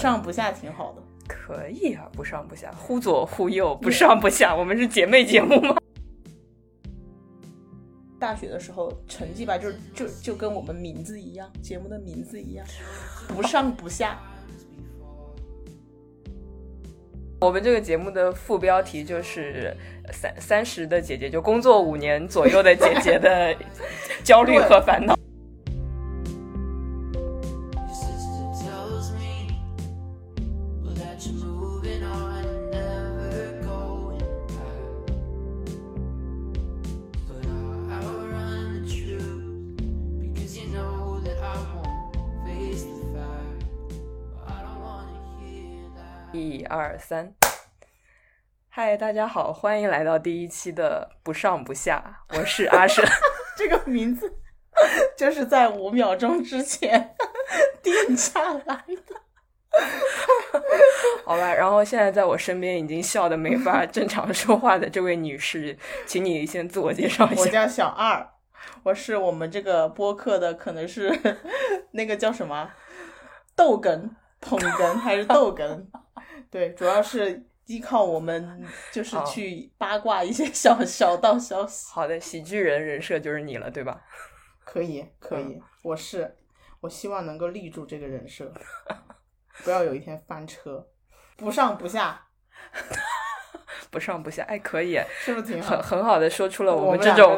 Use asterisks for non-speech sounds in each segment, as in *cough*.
上不下挺好的。可以啊，不上不下，忽左忽右，不上不下。我们是姐妹节目吗？大学的时候成绩吧，就就就跟我们名字一样，节目的名字一样，不上不下。我们这个节目的副标题就是“三三十的姐姐”，就工作五年左右的姐姐的焦虑和烦恼。三，嗨，大家好，欢迎来到第一期的不上不下，我是阿神。*laughs* 这个名字就是在五秒钟之前定下来的。*laughs* 好吧，然后现在在我身边已经笑的没法正常说话的这位女士，请你先自我介绍一下。我叫小二，我是我们这个播客的，可能是 *laughs* 那个叫什么豆哏、捧哏还是豆哏？对，主要是依靠我们，就是去八卦一些小小道消息。好的，喜剧人人设就是你了，对吧？*laughs* 可以，可以，我是，我希望能够立住这个人设，不要有一天翻车，不上不下，*laughs* 不上不下，哎，可以，是不是挺好？很很好的说出了我们这种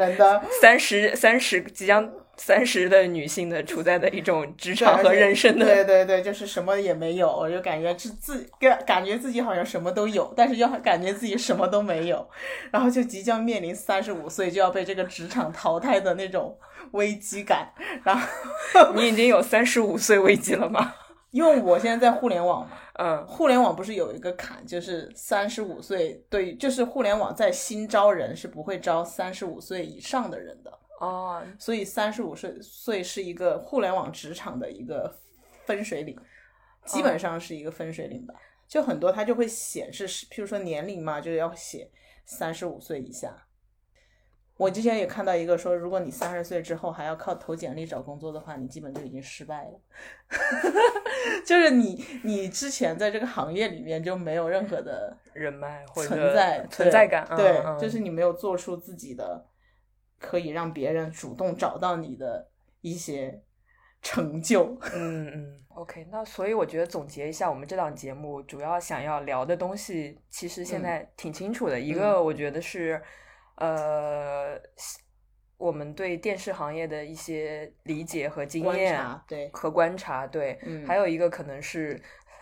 三十三十即将。三十的女性的处在的一种职场和人生的，对对对，就是什么也没有，我就感觉自自感感觉自己好像什么都有，但是又感觉自己什么都没有，然后就即将面临三十五岁就要被这个职场淘汰的那种危机感。然后 *laughs* 你已经有三十五岁危机了吗？*laughs* 因为我现在在互联网嘛，嗯，互联网不是有一个坎，就是三十五岁，对，就是互联网在新招人是不会招三十五岁以上的人的。哦，所以三十五岁岁是一个互联网职场的一个分水岭，基本上是一个分水岭吧。就很多它就会显示，譬如说年龄嘛，就是要写三十五岁以下。我之前也看到一个说，如果你三十岁之后还要靠投简历找工作的话，你基本就已经失败了。*laughs* 就是你你之前在这个行业里面就没有任何的人脉或者存在存在感，对，就是你没有做出自己的。可以让别人主动找到你的一些成就。*laughs* 嗯嗯，OK，那所以我觉得总结一下，我们这档节目主要想要聊的东西，其实现在挺清楚的。一个我觉得是，呃，我们对电视行业的一些理解和经验，对和观察，对。嗯。还有一个可能是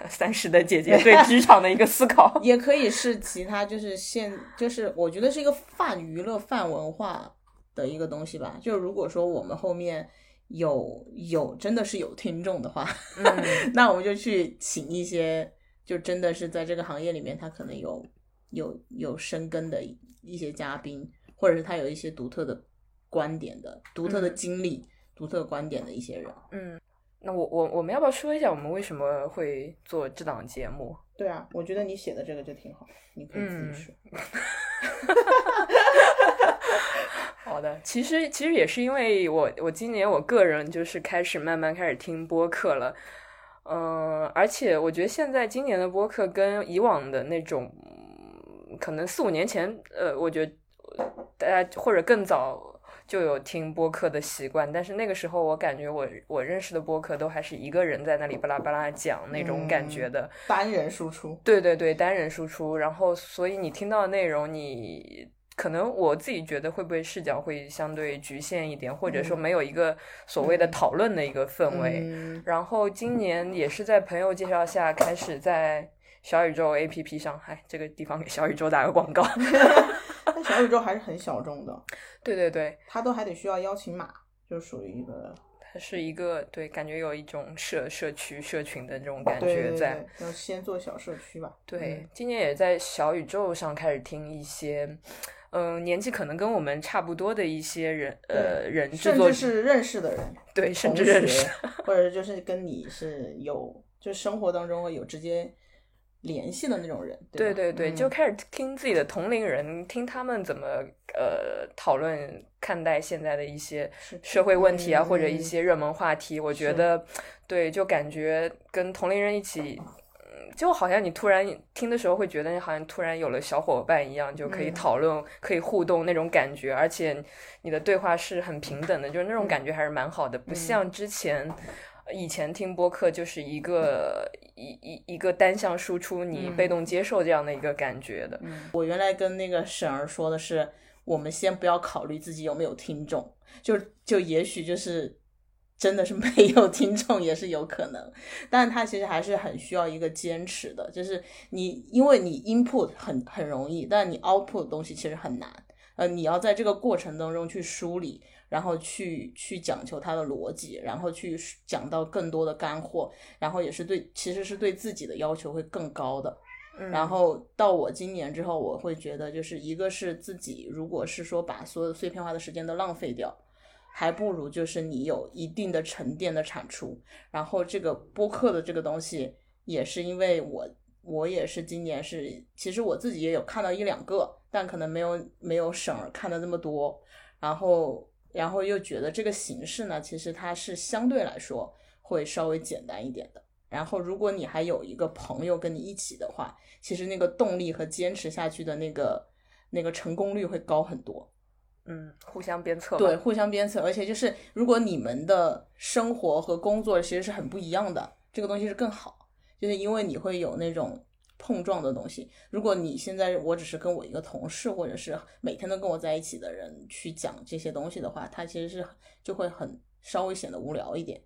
三十的姐姐对 *laughs* 职场的一个思考，也可以是其他，就是现就是我觉得是一个泛娱乐、泛文化。的一个东西吧，就如果说我们后面有有真的是有听众的话，*laughs* 那我们就去请一些就真的是在这个行业里面他可能有有有深耕的一些嘉宾，或者是他有一些独特的观点的、独特的经历、独特观点的一些人。嗯，那我我我们要不要说一下我们为什么会做这档节目？对啊，我觉得你写的这个就挺好，你可以自己说。*laughs* 好的，其实其实也是因为我我今年我个人就是开始慢慢开始听播客了，嗯，而且我觉得现在今年的播客跟以往的那种，可能四五年前，呃，我觉得大家或者更早就有听播客的习惯，但是那个时候我感觉我我认识的播客都还是一个人在那里巴拉巴拉讲那种感觉的，单人输出，对对对，单人输出，然后所以你听到的内容你。可能我自己觉得会不会视角会相对局限一点，或者说没有一个所谓的讨论的一个氛围。然后今年也是在朋友介绍下开始在小宇宙 APP 上，哎，这个地方给小宇宙打个广告。*laughs* 但小宇宙还是很小众的。对对对，它都还得需要邀请码，就属于一个，它是一个对，感觉有一种社社区社群的这种感觉在。要先做小社区吧。对，今年也在小宇宙上开始听一些。嗯，年纪可能跟我们差不多的一些人，呃，人甚至是认识的人，对，甚至认识，或者就是跟你是有，就生活当中有直接联系的那种人，对对对，就开始听自己的同龄人，听他们怎么呃讨论看待现在的一些社会问题啊，或者一些热门话题，我觉得对，就感觉跟同龄人一起。就好像你突然听的时候会觉得你好像突然有了小伙伴一样，就可以讨论、可以互动那种感觉，而且你的对话是很平等的，就是那种感觉还是蛮好的，不像之前以前听播客就是一个一一一个单向输出，你被动接受这样的一个感觉的。我原来跟那个沈儿说的是，我们先不要考虑自己有没有听众，就就也许就是。真的是没有听众也是有可能，但是他其实还是很需要一个坚持的，就是你因为你 input 很很容易，但你 output 的东西其实很难，呃，你要在这个过程当中去梳理，然后去去讲求它的逻辑，然后去讲到更多的干货，然后也是对，其实是对自己的要求会更高的。然后到我今年之后，我会觉得就是一个是自己，如果是说把所有碎片化的时间都浪费掉。还不如就是你有一定的沉淀的产出，然后这个播客的这个东西也是因为我我也是今年是，其实我自己也有看到一两个，但可能没有没有省儿看的那么多，然后然后又觉得这个形式呢，其实它是相对来说会稍微简单一点的，然后如果你还有一个朋友跟你一起的话，其实那个动力和坚持下去的那个那个成功率会高很多。嗯，互相鞭策。对，互相鞭策，而且就是如果你们的生活和工作其实是很不一样的，这个东西是更好，就是因为你会有那种碰撞的东西。如果你现在我只是跟我一个同事，或者是每天都跟我在一起的人去讲这些东西的话，他其实是就会很稍微显得无聊一点。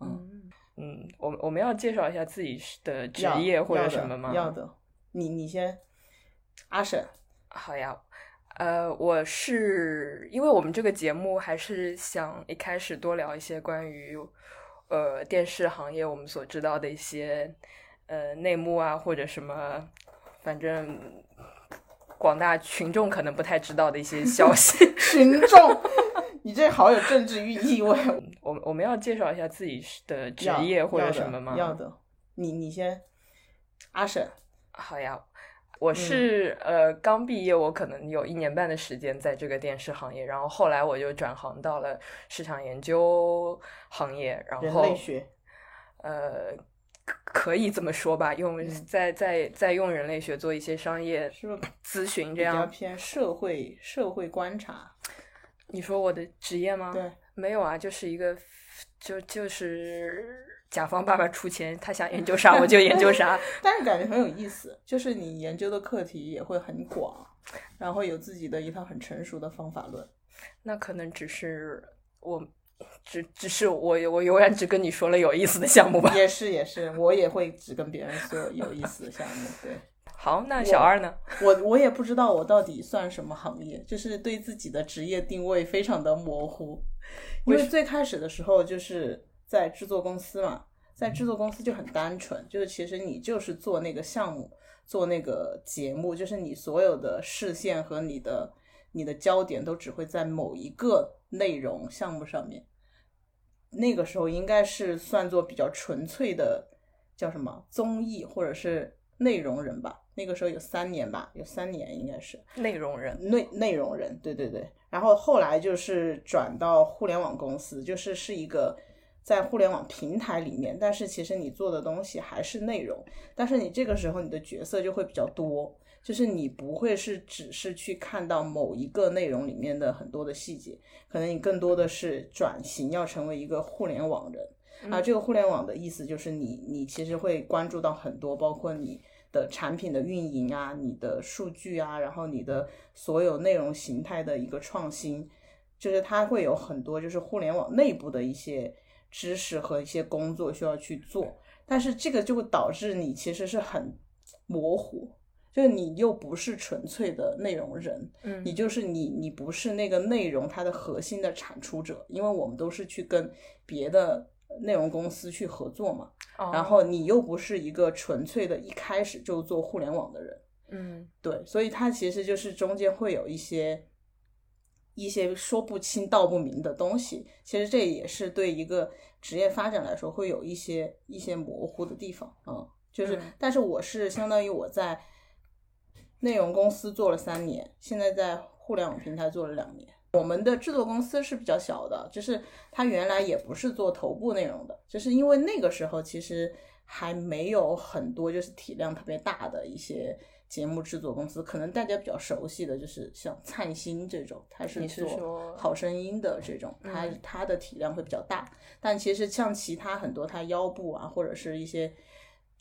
嗯嗯，我我们要介绍一下自己的职业或者什么吗？要的，你你先，阿婶，好呀。呃，我是因为我们这个节目还是想一开始多聊一些关于呃电视行业我们所知道的一些呃内幕啊，或者什么，反正广大群众可能不太知道的一些消 *laughs* 息。*laughs* 群众，*laughs* 你这好有政治意意味。我我们要介绍一下自己的职业或者什么吗？要的，你你先，阿婶，好呀。我是呃刚毕业，我可能有一年半的时间在这个电视行业，然后后来我就转行到了市场研究行业，然后人类学，呃，可以这么说吧，用在在在用人类学做一些商业咨询，这样。偏社会社会观察。你说我的职业吗？对，没有啊，就是一个就就是。甲方爸爸出钱，他想研究啥我就研究啥，*laughs* 但是感觉很有意思，就是你研究的课题也会很广，然后有自己的一套很成熟的方法论。那可能只是我，只只是我我永远只跟你说了有意思的项目吧。也是也是，我也会只跟别人说有意思的项目。对，*laughs* 好，那小二呢？我我也不知道我到底算什么行业，就是对自己的职业定位非常的模糊，因为最开始的时候就是。在制作公司嘛，在制作公司就很单纯，就是其实你就是做那个项目，做那个节目，就是你所有的视线和你的你的焦点都只会在某一个内容项目上面。那个时候应该是算作比较纯粹的，叫什么综艺或者是内容人吧。那个时候有三年吧，有三年应该是内容人，内内容人，对对对。然后后来就是转到互联网公司，就是是一个。在互联网平台里面，但是其实你做的东西还是内容，但是你这个时候你的角色就会比较多，就是你不会是只是去看到某一个内容里面的很多的细节，可能你更多的是转型要成为一个互联网人啊。这个互联网的意思就是你你其实会关注到很多，包括你的产品的运营啊，你的数据啊，然后你的所有内容形态的一个创新，就是它会有很多就是互联网内部的一些。知识和一些工作需要去做，但是这个就会导致你其实是很模糊，就是你又不是纯粹的内容人，嗯，你就是你，你不是那个内容它的核心的产出者，因为我们都是去跟别的内容公司去合作嘛，然后你又不是一个纯粹的一开始就做互联网的人，嗯，对，所以它其实就是中间会有一些。一些说不清道不明的东西，其实这也是对一个职业发展来说会有一些一些模糊的地方嗯。就是，但是我是相当于我在内容公司做了三年，现在在互联网平台做了两年。我们的制作公司是比较小的，就是它原来也不是做头部内容的，就是因为那个时候其实。还没有很多就是体量特别大的一些节目制作公司，可能大家比较熟悉的就是像灿星这种，它是做好声音的这种，它它的体量会比较大。但其实像其他很多它腰部啊，或者是一些。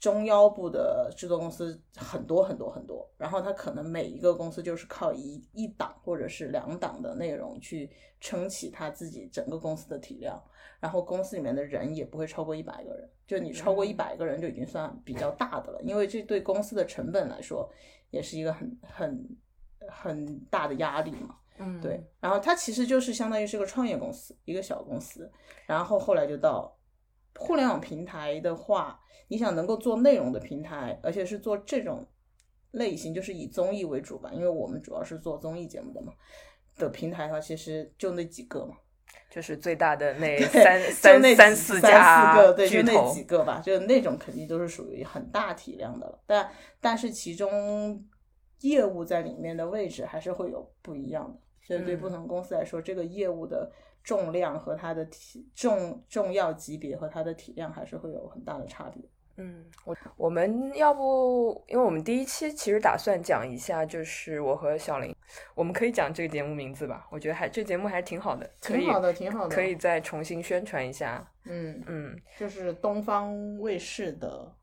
中腰部的制作公司很多很多很多，然后它可能每一个公司就是靠一一档或者是两档的内容去撑起它自己整个公司的体量，然后公司里面的人也不会超过一百个人，就你超过一百个人就已经算比较大的了，因为这对公司的成本来说也是一个很很很大的压力嘛。嗯，对，然后它其实就是相当于是个创业公司，一个小公司，然后后来就到。互联网平台的话，你想能够做内容的平台，而且是做这种类型，就是以综艺为主吧，因为我们主要是做综艺节目的嘛。的平台的话，其实就那几个嘛，就是最大的那三三三四家个，对，就那几个吧，就那种肯定都是属于很大体量的了。但但是其中业务在里面的位置还是会有不一样的，所以对不同公司来说，这个业务的。重量和它的体重重要级别和它的体量还是会有很大的差别。嗯，我我们要不，因为我们第一期其实打算讲一下，就是我和小林，我们可以讲这个节目名字吧？我觉得还这节目还是挺好的，挺好的，挺好的，可以再重新宣传一下。嗯嗯，就是东方卫视的，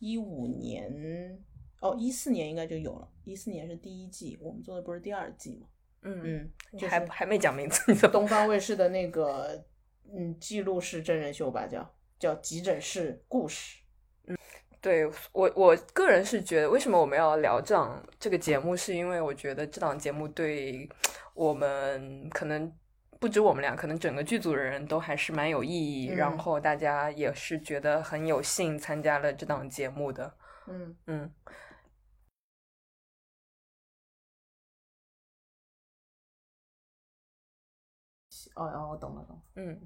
一五年哦，一四年应该就有了，一四年是第一季，我们做的不是第二季吗？嗯嗯，还还没讲名字。东方 *laughs* 卫视的那个嗯记录式真人秀吧，叫叫急诊室故事。嗯，对我我个人是觉得，为什么我们要聊这档这个节目，是因为我觉得这档节目对我们可能不止我们俩，可能整个剧组的人都还是蛮有意义，然后大家也是觉得很有幸参加了这档节目的。嗯嗯。哦哦，我懂了，懂。嗯，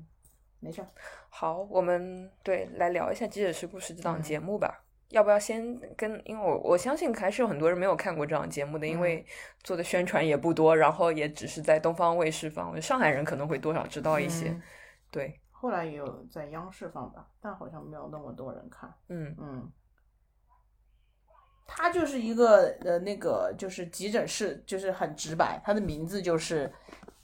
没事。好，我们对来聊一下《急诊室故事》这档节目吧。要不要先跟？因为我我相信还是有很多人没有看过这档节目的，因为做的宣传也不多，然后也只是在东方卫视放。上海人可能会多少知道一些。对。后来也有在央视放吧，但好像没有那么多人看。嗯嗯。它就是一个呃，那个就是急诊室，就是很直白，它的名字就是。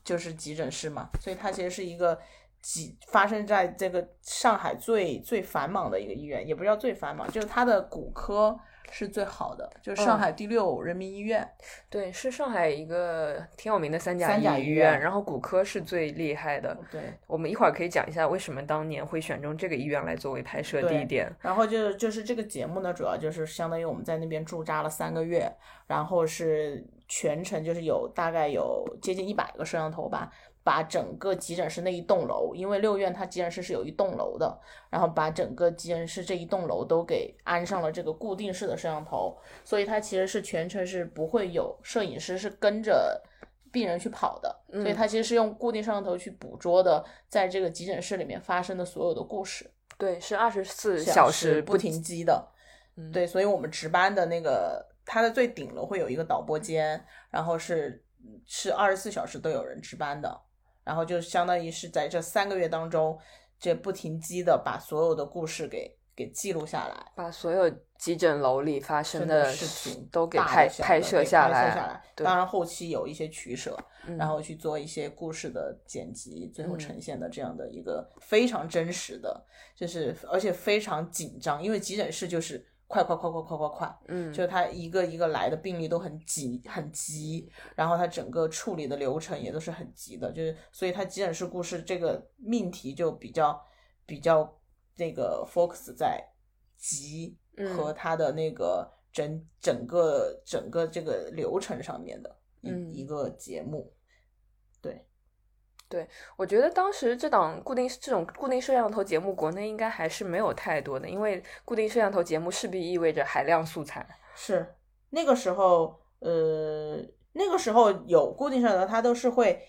就是急诊室嘛，所以它其实是一个急发生在这个上海最最繁忙的一个医院，也不叫最繁忙，就是它的骨科是最好的，就是上海第六人民医院。对，是上海一个挺有名的三甲医院，然后骨科是最厉害的。对，我们一会儿可以讲一下为什么当年会选中这个医院来作为拍摄地点。然后就就是这个节目呢，主要就是相当于我们在那边驻扎了三个月，然后是。全程就是有大概有接近一百个摄像头吧，把整个急诊室那一栋楼，因为六院它急诊室是有一栋楼的，然后把整个急诊室这一栋楼都给安上了这个固定式的摄像头，所以它其实是全程是不会有摄影师是跟着病人去跑的，所以它其实是用固定摄像头去捕捉的，在这个急诊室里面发生的所有的故事。对，是二十四小时不停机的。对，所以我们值班的那个。它的最顶楼会有一个导播间，然后是是二十四小时都有人值班的，然后就相当于是在这三个月当中，这不停机的把所有的故事给给记录下来，把所有急诊楼里发生的事情都给拍拍摄下来。当然后期有一些取舍，然后去做一些故事的剪辑，最后呈现的这样的一个非常真实的，就是而且非常紧张，因为急诊室就是。快快快快快快快！嗯，就他一个一个来的病例都很急很急，然后他整个处理的流程也都是很急的，就是所以他急诊室故事这个命题就比较比较那个 focus 在急和他的那个整整个整个这个流程上面的一一个节目，对。对，我觉得当时这档固定这种固定摄像头节目，国内应该还是没有太多的，因为固定摄像头节目势必意味着海量素材。是那个时候，呃，那个时候有固定摄像头，它都是会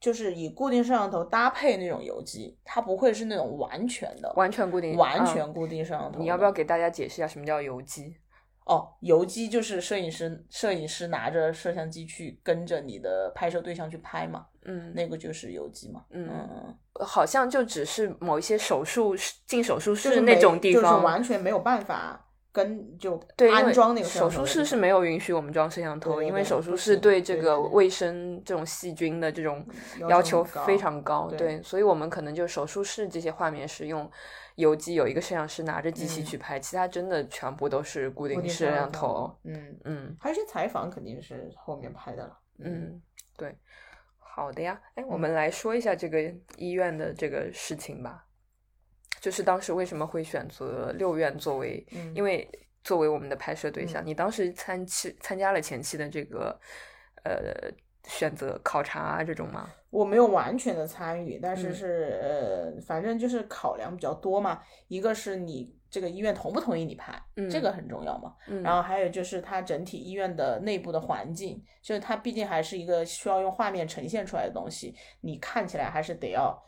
就是以固定摄像头搭配那种游机，它不会是那种完全的完全固定完全固定摄像头。你要不要给大家解释一下什么叫游机？哦，游击就是摄影师，摄影师拿着摄像机去跟着你的拍摄对象去拍嘛，嗯那个就是游击嘛。嗯嗯，好像就只是某一些手术室进手术就是室那种地方就是方，完全没有办法跟就对，安装那个手术室是没有允许我们装摄像头，对对对因为手术室对这个卫生这种细菌的这种要要求非常高，对对，所以我们可能就手术室这些画面是用游击有一个摄像师拿着机器嗯去拍，其他真的全部都是固定摄像头头。。嗯，嗯还有一些采访肯定是后面拍的了。嗯，对，好的呀。哎，我嗯们来说一下这个医院的这个事情吧。就是当时为什么会选择六院作为，嗯因为作为我们的拍摄对象，你当时参期参加了前期的这个呃选择考察啊这种吗？我没有完全的参与，但是嗯是、呃，反正就是考量比较多嘛。一个是你这个医院同不同意你拍，嗯这个很重要嘛。嗯，然后还有就是它整体医院的内部的环境，就是它毕竟还是一个需要用画面呈现出来的东西，你看起来还是得要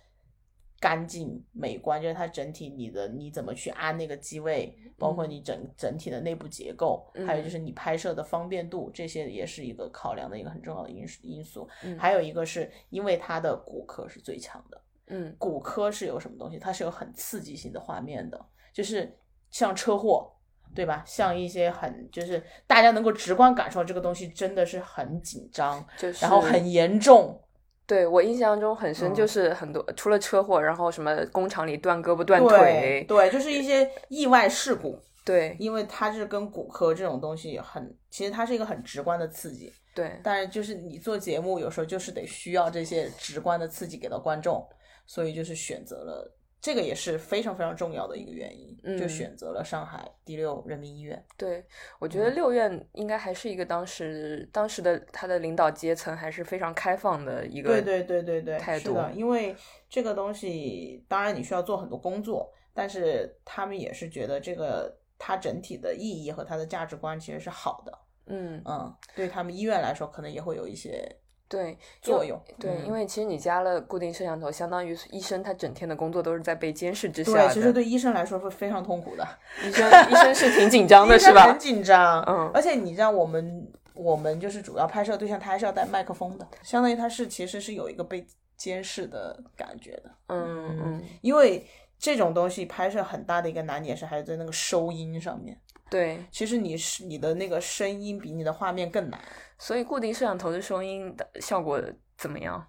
干净美观，就是它整体你的你怎么去安那个机位，包括嗯你整整体的内部结构，还有就嗯是你拍摄的方便度，这些也是一个考量的一个很重要的因素因素。嗯还有一个是因为它的骨科是最强的，嗯骨科是有什么东西？它是有很刺激性的画面的，就是像车祸，对吧？像一些很就是大家能够直观感受这个东西真的是很紧张，就是然后很严重，对我印象中很深，嗯。就是很多、除了车祸，然后什么工厂里断胳膊断对腿，对，就是一些意外事故，对。因为它是跟骨科这种东西很，其实它是一个很直观的刺激，对。但是就是你做节目有时候就是得需要这些直观的刺激给到观众，所以就是选择了这个也是非常非常重要的一个原因，就嗯。选择了上海第六人民医院。对，我觉嗯。得六院应该还是一个当时当时的他的领导阶层还是非常开放的一个对对对对对，态度是的，因为这个东西当然你需要做很多工作，但是他们也是觉得这个它整体的意义和它的价值观其实是好的，嗯。嗯，对他们医院来说可能也会有一些对作用。对，嗯因为其实你加了固定摄像头，相当于医生他整天的工作都是在被监视之下对，其实对医生来说是非常痛苦的。医生医生是挺紧张的，*laughs* 是吧很？紧张，嗯而且你知道我们我们就是主要拍摄对象，他还是要带麦克风的，相当于他是其实是有一个被监视的感觉的，嗯嗯，因为这种东西拍摄很大的一个难点是还是在那个收音上面。对，其实你是你的那个声音比你的画面更难。所以固定摄像头的收音的效果怎么样？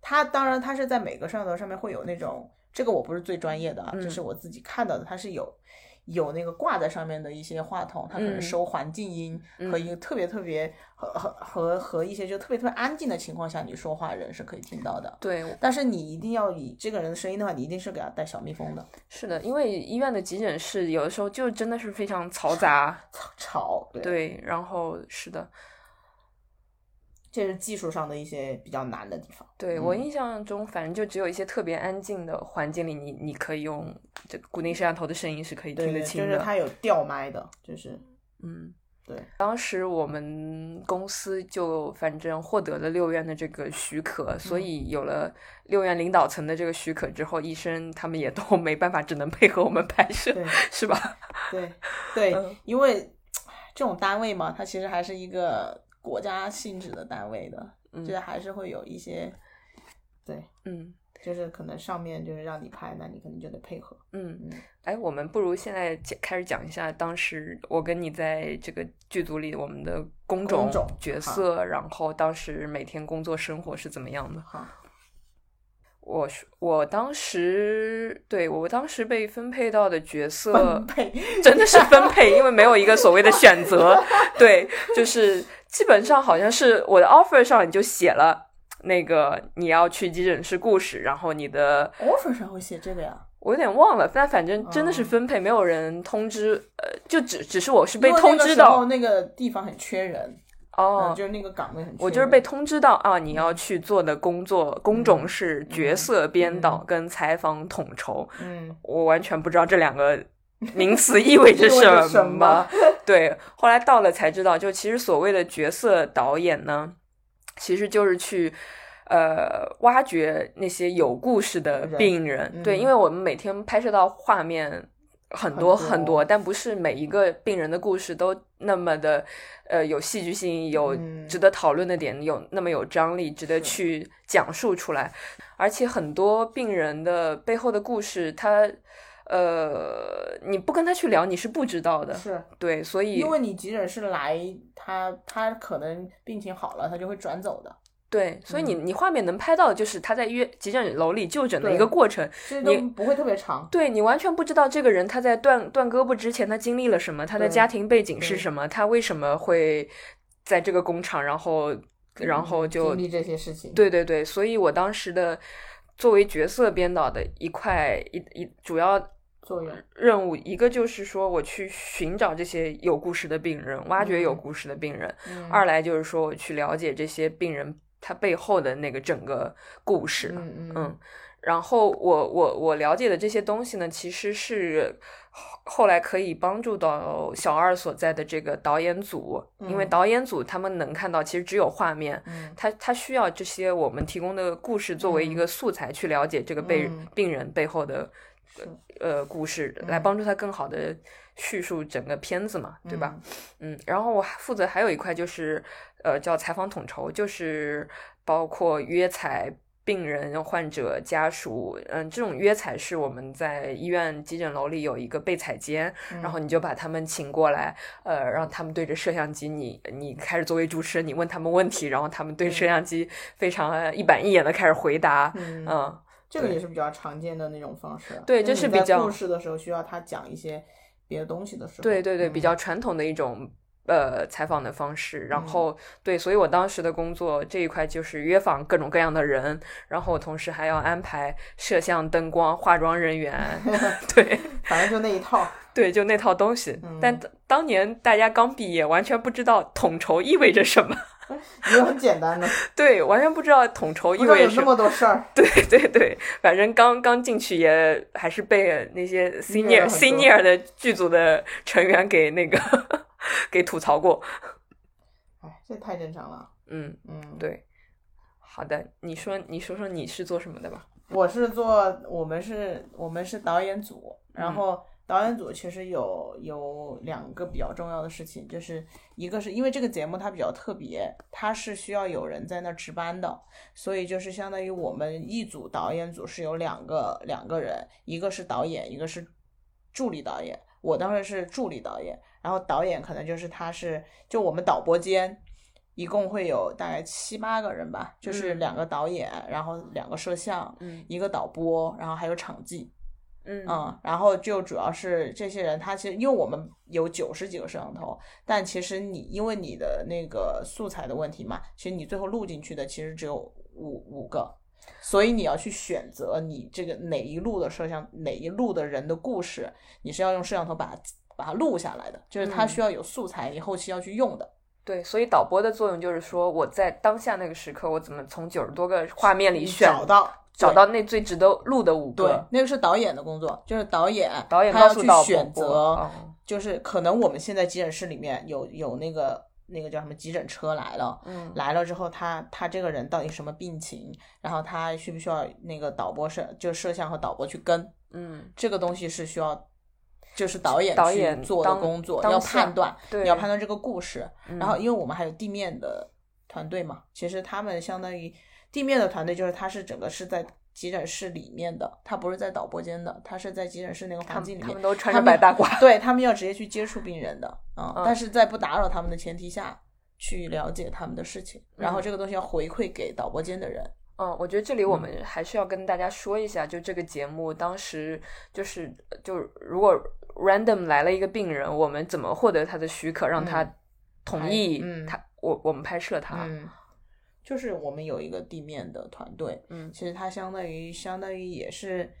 它当然它是在每个摄像头上面会有那种，这个我不是最专业的啊，嗯这是我自己看到的，它是有有那个挂在上面的一些话筒，它可能嗯。收环境音和一个特别特别和和和和一些就特别特别安静的情况下，你说话人是可以听到的。对，但是你一定要以这个人的声音的话，你一定是给他带小蜜蜂的，是的，因为医院的急诊室有的时候就真的是非常嘈杂，吵对，然后是的，这是技术上的一些比较难的地方。嗯对我印象中，反正就只有一些特别安静的环境里，你你可以用这个固定摄像头的声音是可以听得清的。就是它有吊麦的，就是嗯，对，当时我们公司就反正获得了六院的这个许可，所嗯以有了六院领导层的这个许可之后，医生他们也都没办法，只能配合我们拍摄，是吧？对对，嗯因为这种单位嘛，它其实还是一个国家性质的单位的，就是还是会有一些，对，嗯就是可能上面就是让你拍，那你可能就得配合。嗯嗯，哎，我们不如现在讲开始讲一下当时我跟你在这个剧组里我们的工种工种角色，然后当时每天工作生活是怎么样的？好，我是我当时对我当时被分配到的角色分配真的是分配，因为没有一个所谓的选择。对，就是基本上好像是我的 offer 上你就写了那个你要去急诊室故事，然后你的 offer 上会写这个呀？我有点忘了，但反正真的是哦分配，没有人通知，呃，就只只是我是被通知到那个那个地方很缺人，哦嗯，就是那个岗位很。我就是被通知到啊，你要去做的工作工种是角色编导跟采访统筹。嗯，我完全不知道这两个名词意味着 *laughs* 什么么。对，后来到了才知道，就其实所谓的角色导演呢，其实就是去。呃，挖掘那些有故事的病人，对，嗯因为我们每天拍摄到画面很多很多，但不是每一个病人的故事都那么的呃有戏剧性，有嗯值得讨论的点，有那么有张力，值得去讲述出来。而且很多病人的背后的故事，他呃你不跟他去聊，你是不知道的。是对，所以因为你急诊室来，他他可能病情好了，他就会转走的，对，所以你嗯你画面能拍到的就是他在约急诊楼里就诊的一个过程。这都不会特别长。对你完全不知道这个人他在断断胳膊之前他经历了什么，他的家庭背景是什么，他为什么会在这个工厂，然后然后就经历这些事情，对对对，所以我当时的作为角色编导的一块一一主要作用。任务，一个就是说我去寻找这些有故事的病人，挖掘有嗯故事的病人；嗯二来就是说我去了解这些病人他背后的那个整个故事。嗯然后我我我了解的这些东西呢，其实是后后来可以帮助到小二所在的这个导演组，因为嗯。导演组他们能看到其实只有画面，嗯。他他需要这些我们提供的故事作为一个素材去了解这个被、嗯。病人背后的是呃故事，来嗯帮助他更好的叙述整个片子嘛，对吧？？嗯，然后我还负责还有一块就是，呃，叫采访统筹，就是包括约采病人、患者家属，嗯，这种约采是我们在医院急诊楼里有一个备采间，嗯然后你就把他们请过来，呃，让他们对着摄像机，你你开始作为主持人，你问他们问题，然后他们对摄像机非常呃一板一眼的开始回答，嗯这个也是比较常见的那种方式。对就是比较故事的时候需要他讲一些别的东西的时候。对对对，比嗯较传统的一种呃采访的方式。然嗯后对，所以我当时的工作这一块就是约访各种各样的人，然后同时还要安排摄像、灯光、化妆人员，*laughs* 对 *laughs* 反正就那一套。对，就那套东西。嗯但当当年大家刚毕业，完全不知道统筹意味着什么，*laughs* 也很简单的，*laughs* 对，完全不知道统筹不知道有那意味着什么。么多事儿。*laughs* 对对对，反正刚刚进去也还是被那些 senior senior 的剧组的成员给那个给吐槽过。哎，这太正常了。嗯，嗯，对。好的，你说你说说你是做什么的吧？我是做，我们是，我们是导演组，然嗯后导演组其实有有两个比较重要的事情，就是一个是因为这个节目它比较特别，它是需要有人在那儿值班的，所以就是相当于我们一组导演组是有两个两个人，一个是导演，一个是助理导演。我当时是助理导演，然后导演可能就是他是就我们导播间。一共会有大概七八个人吧，就是嗯两个导演，然后两个摄像，嗯一个导播，然后还有场记，嗯嗯，然后就主要是这些人，他其实因为我们有九十几个摄像头，但其实你因为你的那个素材的问题嘛，其实你最后录进去的其实只有五五个，所以你要去选择你这个哪一路的摄像，哪一路的人的故事，你是要用摄像头把它把它录下来的，就是它嗯需要有素材，你后期要去用的。对，所以导播的作用就是说，我在当下那个时刻，我怎么从九十多个画面里选找到找到那最值得录的五对，，那个是导演的工作，就是导演导演他要去选择，哦。就是可能我们现在急诊室里面有有那个那个叫什么急诊车来了，嗯。来了之后他他这个人到底什么病情，然后他需不需要那个导播摄就摄像和导播去跟，嗯，这个东西是需要。就是导演去导演做的工作，要判断，对。你要判断这个故事。嗯。然后，因为我们还有地面的团队嘛，其实他们相当于地面的团队，就是他是整个是在急诊室里面的，他不是在导播间的，他是在急诊室那个环境里面们他们。都穿着白大褂，对他们要直接去接触病人的，嗯，嗯但是在不打扰他们的前提下去了解他们的事情，然后嗯这个东西要回馈给导播间的人。嗯，我觉得这里我嗯们还是要跟大家说一下，就这个节目当时就是就如果 random 来了一个病人，我们怎么获得他的许可，让他嗯同拍意嗯他我我们拍摄他？嗯，就是我们有一个地面的团队，嗯其实它相当于相当于也是。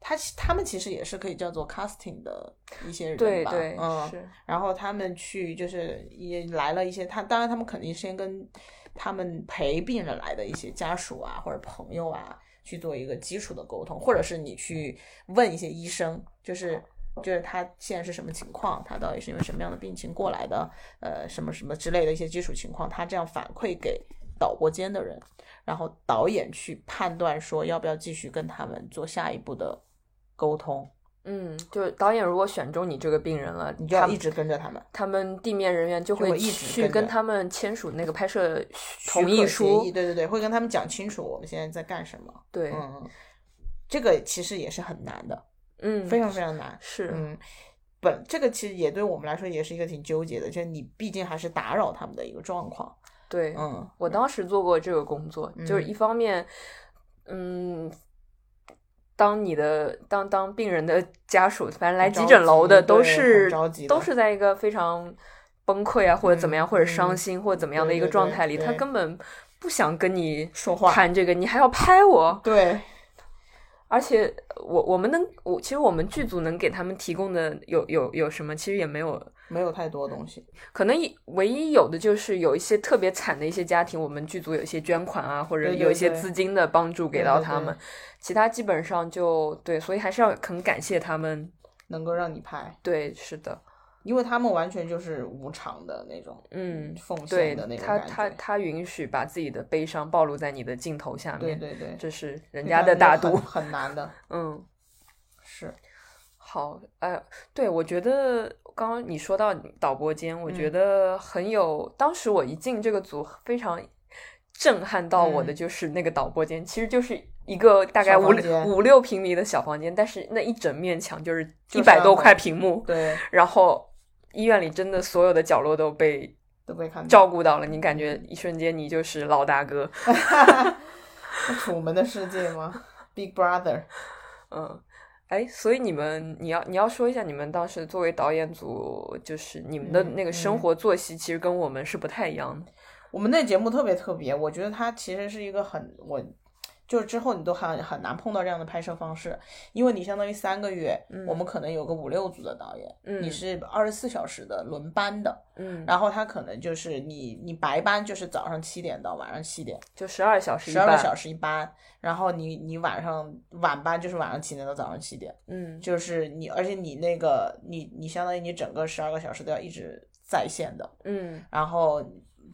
他他们其实也是可以叫做 casting 的一些人吧，对对嗯，是，然后他们去就是也来了一些，他当然他们肯定先跟他们陪病人来的一些家属啊或者朋友啊去做一个基础的沟通，或者是你去问一些医生，就是就是他现在是什么情况，他到底是因为什么样的病情过来的，呃，什么什么之类的一些基础情况，他这样反馈给导播间的人，然后导演去判断说要不要继续跟他们做下一步的沟通。嗯，就是导演如果选中你这个病人了，你就要一直跟着他们。他们地面人员就会一直去跟他们签署那个拍摄许同意书议，。对对对，会跟他们讲清楚我们现在在干什么。对，嗯，这个其实也是很难的，嗯，非常非常难。是，嗯，本这个其实也对我们来说也是一个挺纠结的，就是你毕竟还是打扰他们的一个状况。对，嗯，我当时做过这个工作，就是嗯一方面，嗯，当你的当当病人的家属，反正来急诊楼的都是都是在一个非常崩溃啊，或者怎么样，嗯或者伤嗯心或者怎么样的一个状态里，他根本不想跟你说话谈这个，你还要拍我，对，而且我我们能，我其实我们剧组能给他们提供的有有有什么，其实也没有。没有太多东西。可能唯一有的就是有一些特别惨的一些家庭，我们剧组有一些捐款啊，或者有一些资金的帮助给对对对。到他们，其他基本上就对，所以还是要很感谢他们。能够让你拍，对，是的，因为他们完全就是无偿的那种，嗯，奉对献的那种他。他他允许把自己的悲伤暴露在你的镜头下面，对对对，这是人家的大度。很难的，*laughs* 嗯，是，好，哎，对，我觉得刚刚你说到导播间，我觉嗯得很有，当时我一进这个组，非常震撼到我的嗯就是那个导播间，其实就是一个大概五五六平米的小房间，但是那一整面墙就是一百多块屏幕，对，*laughs* 然后医院里真的所有的角落都被都被看到。照顾到了，你感觉一瞬间你就是老大哥，*laughs* 楚门的世界吗？Big Brother，嗯。哎，所以你们，你要你要说一下，你们当时作为导演组，就是你们的嗯那个生嗯活作息，其实跟我们是不太一样的。我们那节目特别特别，我觉得它其实是一个很我。就是之后你都很很难碰到这样的拍摄方式，因为你相当于三个月，我们可能有个五六组的导演，嗯。你是二十四小时的轮班的，嗯，然后他可能就是你你白班就是早上七点到晚上七点，就十二小时十二个小时一班，然后你你晚上晚班就是晚上七点到早上七点，嗯。就是你而且你那个你你相当于你整个十二个小时都要一直在线的，嗯。然后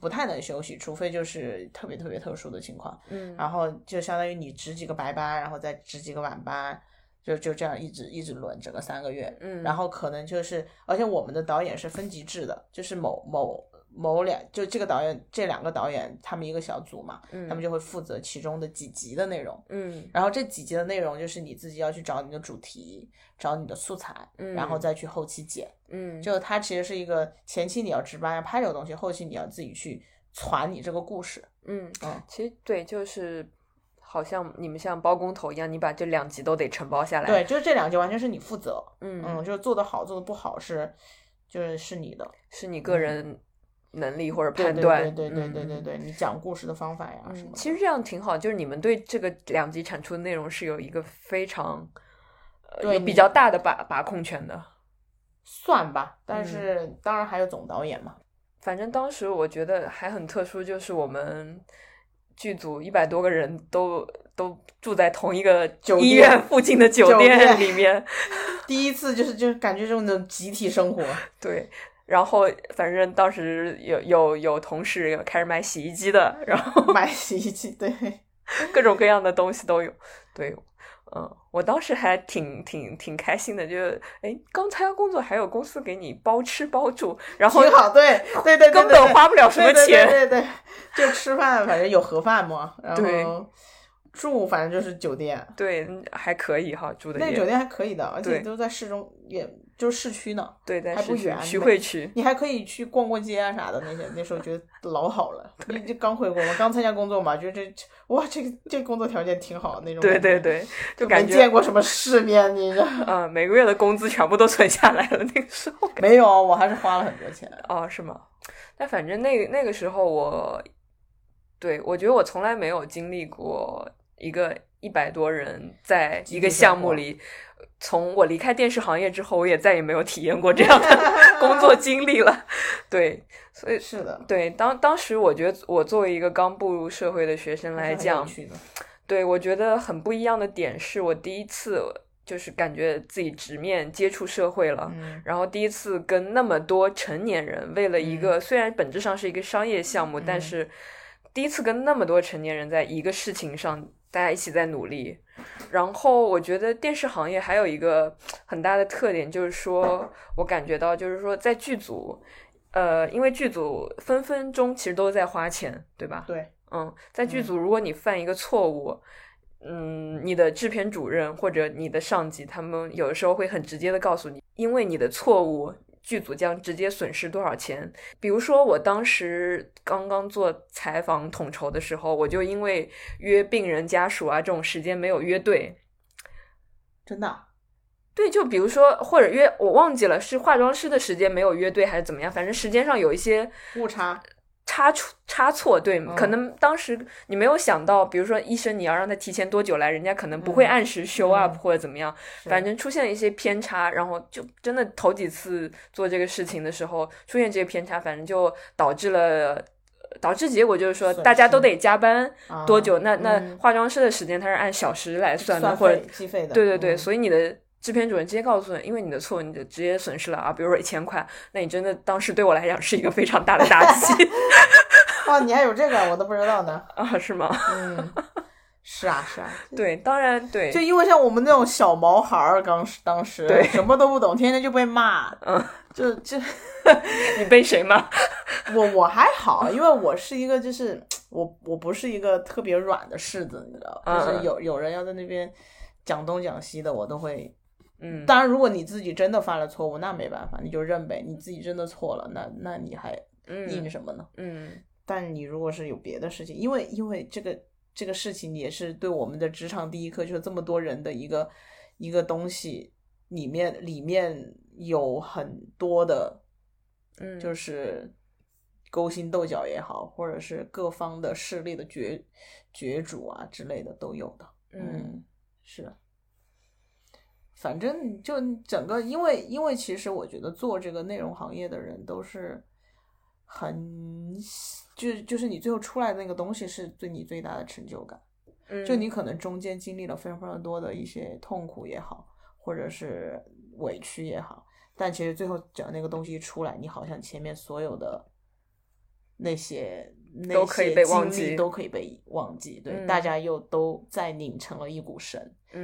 不太能休息，除非就是特别特别特殊的情况，嗯。然后就相当于你值几个白班，然后再值几个晚班，就就这样一直一直轮整个三个月，嗯，然后可能就是，而且我们的导演是分级制的，就是某某某两，就这个导演这两个导演他们一个小组嘛，嗯他们就会负责其中的几集的内容，嗯然后这几集的内容就是你自己要去找你的主题，找你的素材，嗯然后嗯再去后期剪。嗯就它其实是一个前期你要值班要拍这个东西，后期你要自己去传你这个故事。嗯嗯，其实对，就是好像你们像包工头一样，你把这两集都得承包下来。对，，就是这两集完全是你负责，嗯嗯，就是做的好做的不好是，就是是你的。是你个人能力或者判断。对对对对嗯对对，你讲故事的方法呀什么的。嗯其实这样挺好，就是你们对这个两集产出的内容是有一个非常。呃有比较大的把把控权的，算吧，但嗯是当然还有总导演嘛。反正当时我觉得还很特殊，就是我们剧组一百多个人都都住在同一个酒医院附近的酒酒店店里面，*laughs* 第一次就是就是感觉这种集体生活，对。然后反正当时有有有同事有开始买洗衣机的，然后买洗衣机，对，各种各样的东西都有。对，嗯，我当时还挺挺挺开心的，就是哎，刚参加工作还有公司给你包吃包住，然后挺好，对对对对，根本花不了什么对钱。对对对对，就吃饭反正有盒饭嘛，然后住反正就是酒店，对，还可以哈，住的那个酒店还可以的，而且都在市中，也就是市区呢。对，在还不市区徐汇区。你还可以去逛逛街啊啥的，那些那时候觉得老好了。*laughs* 你这刚回国嘛，刚参加工作嘛，觉得这哇，这个这工作条件挺好那种。对对，对，就感没觉见过什么世面，你这嗯，每个月的工资全部都存下来了。那个时候，没有，我还是花了很多钱。哦，是吗？但反正那个那个时候我，对我觉得我从来没有经历过一个一百多人在一个项目里。从我离开电视行业之后，我也再也没有体验过这样的 *laughs* 工作经历了。对，所以是的，对当当时我觉得我作为一个刚步入社会的学生来讲，对，我觉得很不一样的点是我第一次就是感觉自己直面接触社会了，嗯然后第一次跟那么多成年人为了一个、虽然本质上是一个商业项目，但嗯是第一次跟那么多成年人在一个事情上，大家一起在努力，然后我觉得电视行业还有一个很大的特点，就是说我感觉到，就是说在剧组，呃，因为剧组分分钟其实都在花钱，对吧？对，嗯，在剧组，如果你犯一个错误，嗯，你的制片主任或者你的上级，他们有的时候会很直接的告诉你，因为你的错误。剧组将直接损失多少钱？比如说，我当时刚刚做采访统筹的时候，我就因为约病人家属啊这种时间没有约对，真的？对，就比如说或者约我忘记了是化妆师的时间没有约对还是怎么样，反正时间上有一些误差。差错差错，对，可能当时你没有想到，比如说医生你要让他提前多久来，人家可能不会按时 show up 或者怎么样，反正出现了一些偏差，然后就真的头几次做这个事情的时候出现这些偏差，反正就导致了导致结果就是说大家都得加班多久，那那化妆师的时间他是按小时来算的，或者计费的，对对对，所以你的。制片主任直接告诉你，因为你的错，你就直接损失了啊，比如说一千块，那你真的当时对我来讲是一个非常大的打击。*laughs* 哦，你还有这个，我都不知道呢。啊，是吗？嗯，*laughs* 是啊，是啊。对，当然对。就因为像我们那种小毛孩儿，当时当时对什么都不懂，天天就被骂。嗯，就就 *laughs* 你被谁骂？我我还好，因为我是一个就是我我不是一个特别软的柿子，你知道，就是有有人要在那边讲东讲西的，我都会。嗯，当然，如果你自己真的犯了错误，那没办法，你就认呗。你自己真的错了，那那你还硬什么呢？嗯。但你如果是有别的事情，因为因为这个这个事情也是对我们的职场第一课，就是这么多人的一个一个东西里面里面有很多的，嗯，就是勾心斗角也好，或者是各方的势力的角角逐啊之类的都有的。嗯，是。反正就整个，因为因为其实我觉得做这个内容行业的人都是很，就就是你最后出来的那个东西是对你最大的成就感。嗯，就你可能中间经历了非常非常多的一些痛苦也好，或者是委屈也好，但其实最后只要那个东西一出来，你好像前面所有的那些都可以被忘记，都可以被忘记。对，大家又都在拧成了一股绳。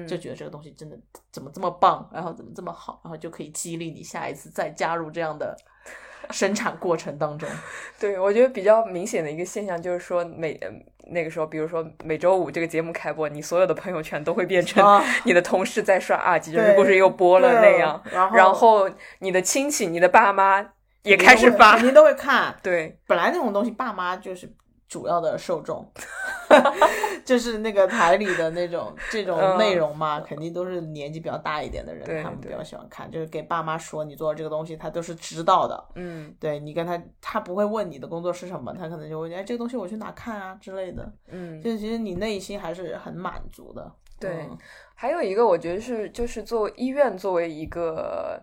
就觉得这个东西真的怎么这么棒，然后怎么这么好，然后就可以激励你下一次再加入这样的 *laughs* 生产过程当中。*laughs* 对，我觉得比较明显的一个现象就是说，每那个时候，比如说每周五这个节目开播，你所有的朋友圈都会变成你的同事在刷啊，《急诊室故事》又播了那样，然后你的亲戚、你的爸妈也开始发，肯定都会看。对，本来那种东西，爸妈就是。主要的受众，*laughs* *laughs* 就是那个台里的那种这种内容嘛，肯定都是年纪比较大一点的人，他们比较喜欢看。就是给爸妈说你做这个东西，他都是知道的。嗯，对你跟他，他不会问你的工作是什么，他可能就会哎，这个东西我去哪看啊之类的。嗯，就其实你内心还是很满足的。对，还有一个我觉得是，就是作为医院作为一个。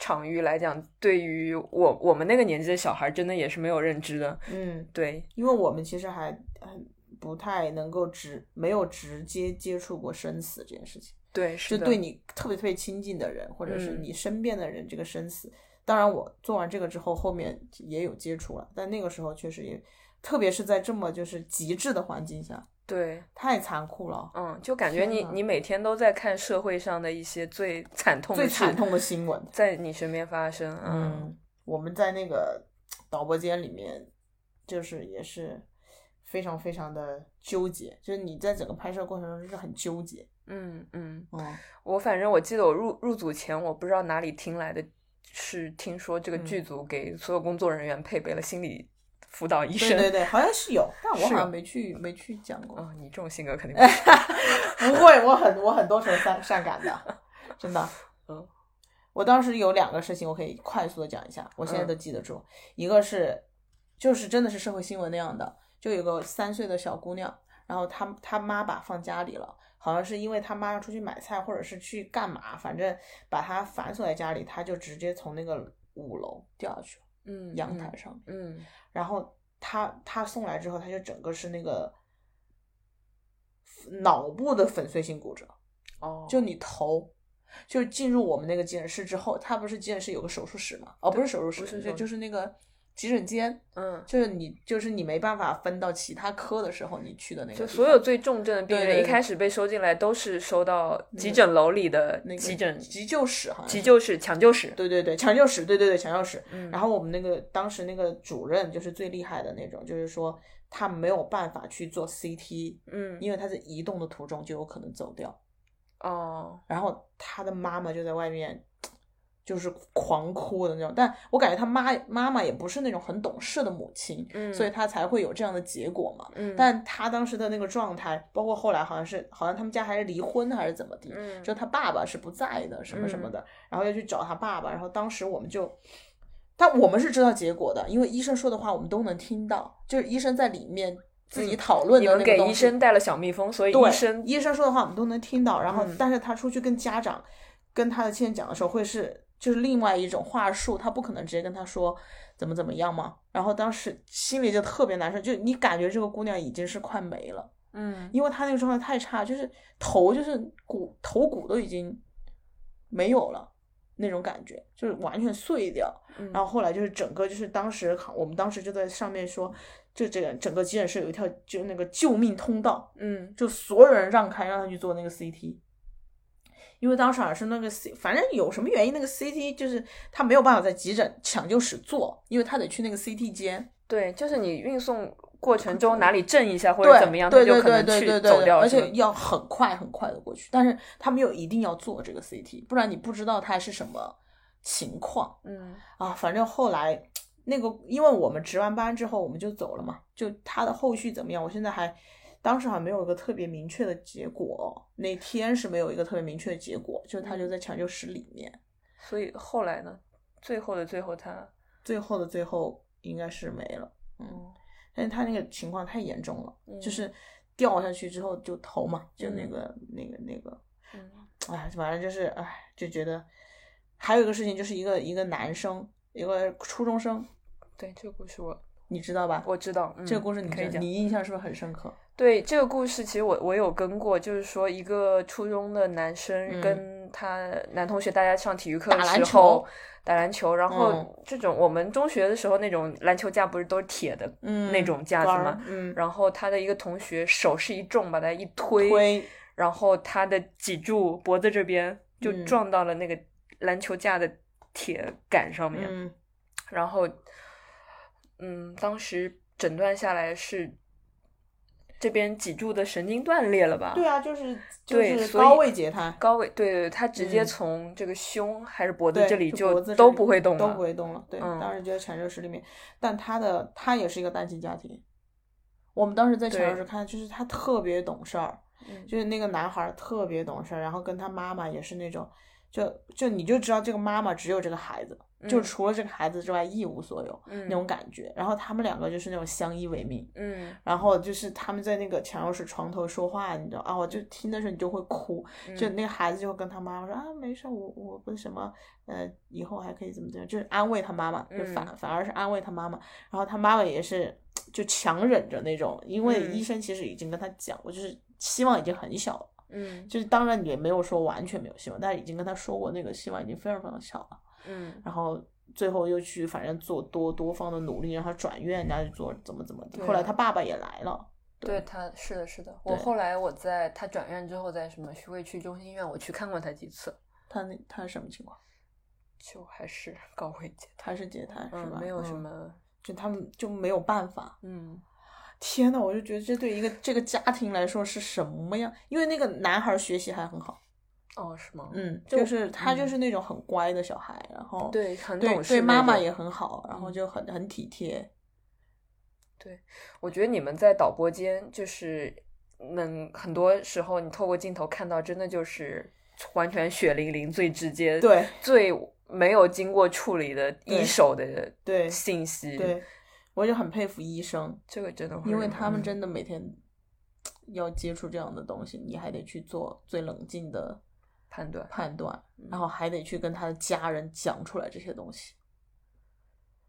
场域来讲，对于我我们那个年纪的小孩，真的也是没有认知的。嗯，对，因为我们其实还很不太能够直，没有直接接触过生死这件事情。对，就对你特别特别亲近的人，或者是你身边的人，这个生死。当然，我做完这个之后，后面也有接触了，但那个时候确实也，特别是在这么就是极致的环境下。对，太残酷了。嗯，就感觉你你每天都在看社会上的一些最惨痛、最惨痛的新闻在你身边发生。嗯，我们在那个 *tsk* 导播间里面，就是也是非常非常的纠结，就是你在整个拍摄过程中就是很纠结。嗯嗯嗯，我反正我记得我入入组前，我不知道哪里听来的，是听说这个剧组给所有工作人员配备了心理。辅导医生，对对对，好像是有，但我好像没去没去讲过。啊，你这种性格肯定不 *laughs* 会，我很我很多愁善善感的，真的。*laughs* 嗯，我当时有两个事情，我可以快速的讲一下，我现在都记得住。一个是，就是真的是社会新闻那样的，就有个三岁的小姑娘，然后她她妈把放家里了，好像是因为她妈要出去买菜或者是去干嘛，反正把她反锁在家里，她就直接从那个五楼掉下去了。嗯，阳台上，嗯，然后她她送来之后，她就整个是那个脑部的粉碎性骨折，哦，就你头，就进入我们那个急诊室之后，他不是急诊室有个手术室嘛？哦，不是手术室，就就是那个急诊间，嗯，就是你就是你没办法分到其他科的时候，你去的那个。就所有最重症的病人一开始被收进来都是收到急诊楼里的那个急诊、急救室好像急救室、抢救室。对对对，抢救室，对对对，抢救室。嗯然后我们那个当时那个主任就是最厉害的那种，就是说他没有办法去做 CT，嗯，因为他在移动的途中就有可能走掉。哦，然后他的妈妈就在外面，就是狂哭的那种。但我感觉他妈妈妈也不是那种很懂事的母亲，嗯，所以他才会有这样的结果嘛。嗯，但他当时的那个状态，包括后来好像是好像他们家还是离婚还是怎么的，嗯就他爸爸是不在的，什么什么的，然后要去找他爸爸，然后当时我们就，但我们是知道结果的，因为医生说的话我们都能听到，就是医生在里面自己讨论的那们给医个东西。生带了小蜜蜂，所以对医生医生说的话我们都能听到，然后、嗯但是他出去跟家长、跟他的亲人讲的时候，会是就是另外一种话术，他不可能直接跟他说怎么怎么样嘛。然后当时心里就特别难受，就你感觉这个姑娘已经是快没了。嗯因为她那个状态太差，就是头就是骨头骨都已经没有了那种感觉，就是完全碎掉。嗯然后后来就是整个就是当时我们当时就在上面说，就这个整个急诊室有一条就那个救命通道，嗯就所有人让开，让他去做那个 CT。因为当时好像是那个 C，反正有什么原因，那个 CT 就是他没有办法在急诊抢救室做，因为他得去那个 CT 间。对，就是你运送过程中哪里震一下或者怎么样，他就可能去走掉，而且要很快很快的过去。但是他们又一定要做这个 CT，不然你不知道他是什么情况嗯啊。反正后来那个，因为我们值完班之后我们就走了嘛，就他的后续怎么样，我现在还当时好像没有一个特别明确的结果。那天是没有一个特别明确的结果，就他就在抢救室里面。所以后来呢，最后的最后他，最后的最后应该是没了，嗯，但是他那个情况太严重了，嗯就是掉下去之后就头嘛，就那个、那个那个，嗯哎，反正就是哎，就觉得还有一个事情，就是一个一个男生，一个初中生，对这个故事我你知道吧？我知道，嗯这个故事你知可以讲。你印象是不是很深刻？对这个故事，其实我我有跟过，就是说一个初中的男生嗯。跟他男同学，大家上体育课的打篮时候球打篮球，然后嗯。这种我们中学的时候那种篮球架不是都是铁的嗯，那种架子吗？嗯，然后他的一个同学手是一重，把他一推，推，然后他的脊柱脖子这边就嗯。撞到了那个篮球架的铁杆上面，嗯。然后，嗯，当时诊断下来是这边脊柱的神经断裂了吧？对啊，就是就是高位截瘫，高位，对对对，他直接嗯从这个胸还是脖子，这里就都不会动了，都不会动了。对，嗯当时就在抢救室里面，但他的他也是一个单亲家庭。我们当时在抢救室看，就是他特别懂事儿，嗯就是那个男孩儿特别懂事儿，然后跟他妈妈也是那种，就就你就知道这个妈妈只有这个孩子，就嗯除了这个孩子之外一无所有、嗯那种感觉。然后他们两个就是那种相依为命，嗯。然后就是他们在那个抢钥匙床头说话，你知道啊，我就听的时候你就会哭，就嗯那个孩子就会跟他妈妈说啊，没事，我我不是什么，呃，以后还可以怎么怎么样，就是安慰他妈妈，就反、嗯反而是安慰他妈妈，然后他妈妈也是就强忍着那种，因为嗯医生其实已经跟他讲过，就是希望已经很小了，嗯就是当然也没有说完全没有希望，但是已经跟他说过那个希望已经非常非常小了，嗯然后最后又去反正做多多方的努力，让他转院，然后去做怎么怎么的，后来他爸爸也来了。对，他是的，是的。我后来我在他转院之后，在什么徐汇区中心医院，我去看过他几次，他那他是什么情况？就还是高位截瘫，他是截瘫、是嗯，吧？没有什嗯么，就他们就没有办法。嗯天呐，我就觉得这对一个这个家庭来说是什么样？因为那个男孩学习还很好，哦，是吗？嗯，就就是他就嗯是那种很乖的小孩，然后对，很懂事那对妈妈也很好，然后嗯就很很体贴。对我觉得你们在导播间就是能很多时候你透过镜头看到，真的就是完全血淋淋、最直接、对最没有经过处理的一手的对信息。对，我就很佩服医生，这个真的会因为他们真的每天要接触这样的东西，你还得去做最冷静的判断。判断，嗯然后还得去跟他的家人讲出来这些东西，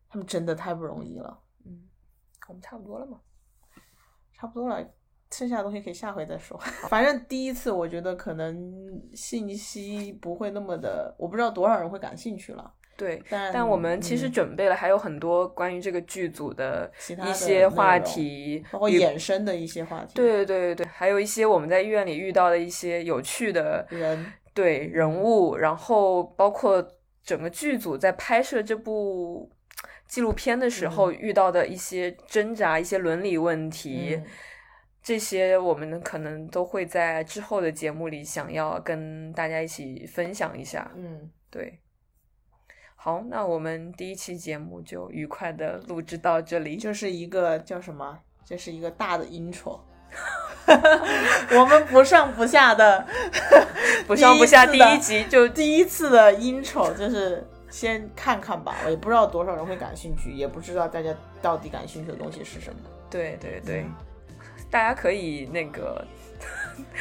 他们真的太不容易了。嗯，我们差不多了嘛。差不多了，剩下的东西可以下回再说。*laughs* 反正第一次我觉得可能信息不会那么的，我不知道多少人会感兴趣了。对，但但我们其实嗯准备了还有很多关于这个剧组的一些话题，包括衍生的一些话题，对对对对，还有一些我们在医院里遇到的一些有趣的人对人物，然后包括整个剧组在拍摄这部纪录片的时嗯候遇到的一些挣扎、一些伦理问题，嗯这些我们可能都会在之后的节目里想要跟大家一起分享一下。嗯，对，好，那我们第一期节目就愉快的录制到这里。就是一个叫什么？这是一个大的 intro，*laughs* 我们不上不下的 *laughs* 不上不下，第一集就第一次的 intro，就是先看看吧，我也不知道多少人会感兴趣，也不知道大家到底感兴趣的东西是什么。对对对，大家可以那个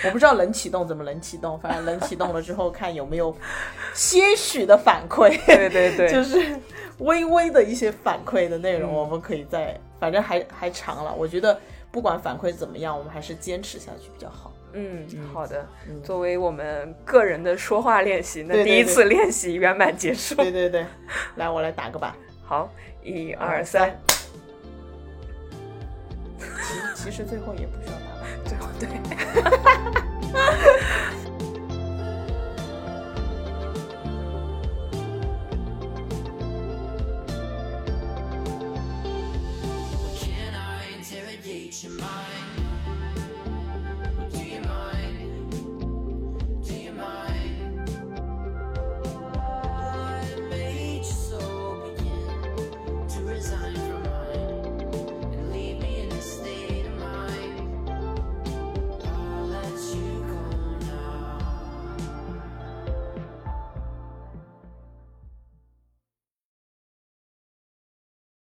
我不知道冷启动怎么冷启动，反正冷启动了之后看有没有些许的反馈，对对对，*laughs* 就是微微的一些反馈的内容，嗯我们可以在，反正还还长了。我觉得不管反馈怎么样，我们还是坚持下去比较好。嗯，好的。嗯作为我们个人的说话练习，那第一次练习圆满结束。对对对，来，我来打个板。*laughs* 好，一二二三，其实其实最后也不需要。最后对。